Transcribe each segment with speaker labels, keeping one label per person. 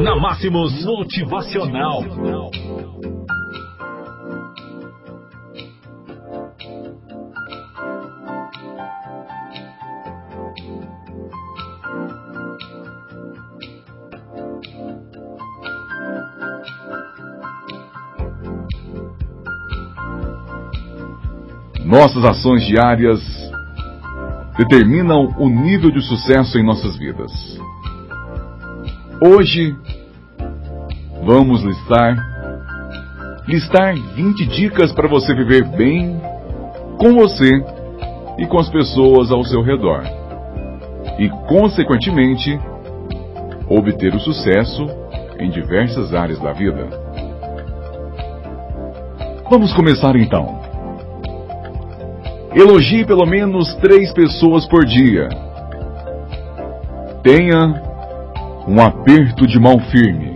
Speaker 1: Na Máximos Motivacional.
Speaker 2: Nossas ações diárias determinam o nível de sucesso em nossas vidas. Hoje, vamos listar listar 20 dicas para você viver bem com você e com as pessoas ao seu redor. E, consequentemente, obter o sucesso em diversas áreas da vida. Vamos começar então. Elogie pelo menos três pessoas por dia. Tenha um aperto de mão firme.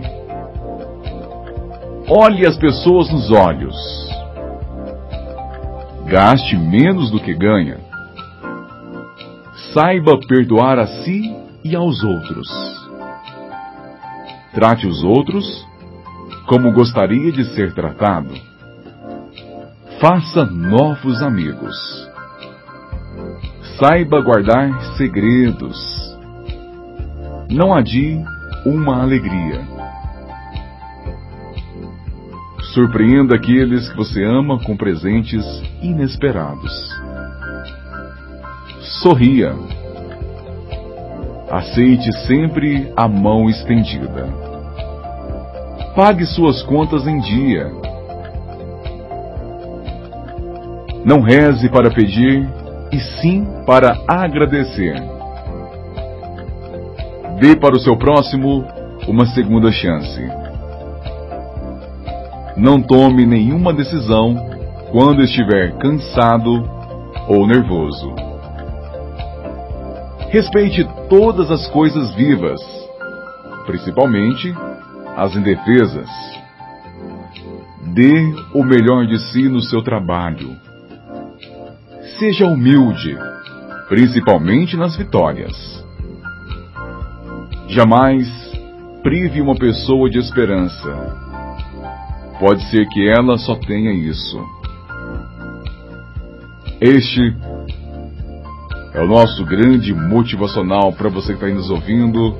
Speaker 2: Olhe as pessoas nos olhos. Gaste menos do que ganha. Saiba perdoar a si e aos outros. Trate os outros como gostaria de ser tratado. Faça novos amigos. Saiba guardar segredos. Não adie uma alegria. Surpreenda aqueles que você ama com presentes inesperados. Sorria. Aceite sempre a mão estendida. Pague suas contas em dia. Não reze para pedir, e sim para agradecer. Dê para o seu próximo uma segunda chance. Não tome nenhuma decisão quando estiver cansado ou nervoso. Respeite todas as coisas vivas, principalmente as indefesas. Dê o melhor de si no seu trabalho. Seja humilde, principalmente nas vitórias. Jamais prive uma pessoa de esperança. Pode ser que ela só tenha isso. Este é o nosso grande motivacional para você que está aí nos ouvindo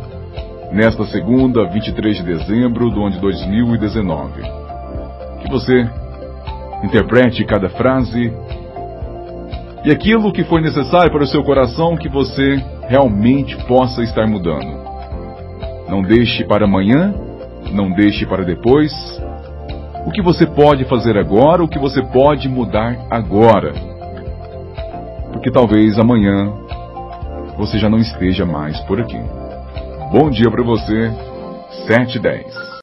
Speaker 2: nesta segunda, 23 de dezembro do ano de 2019. Que você interprete cada frase e aquilo que foi necessário para o seu coração que você realmente possa estar mudando. Não deixe para amanhã, não deixe para depois. O que você pode fazer agora, o que você pode mudar agora. Porque talvez amanhã você já não esteja mais por aqui. Bom dia para você, 7 e 10.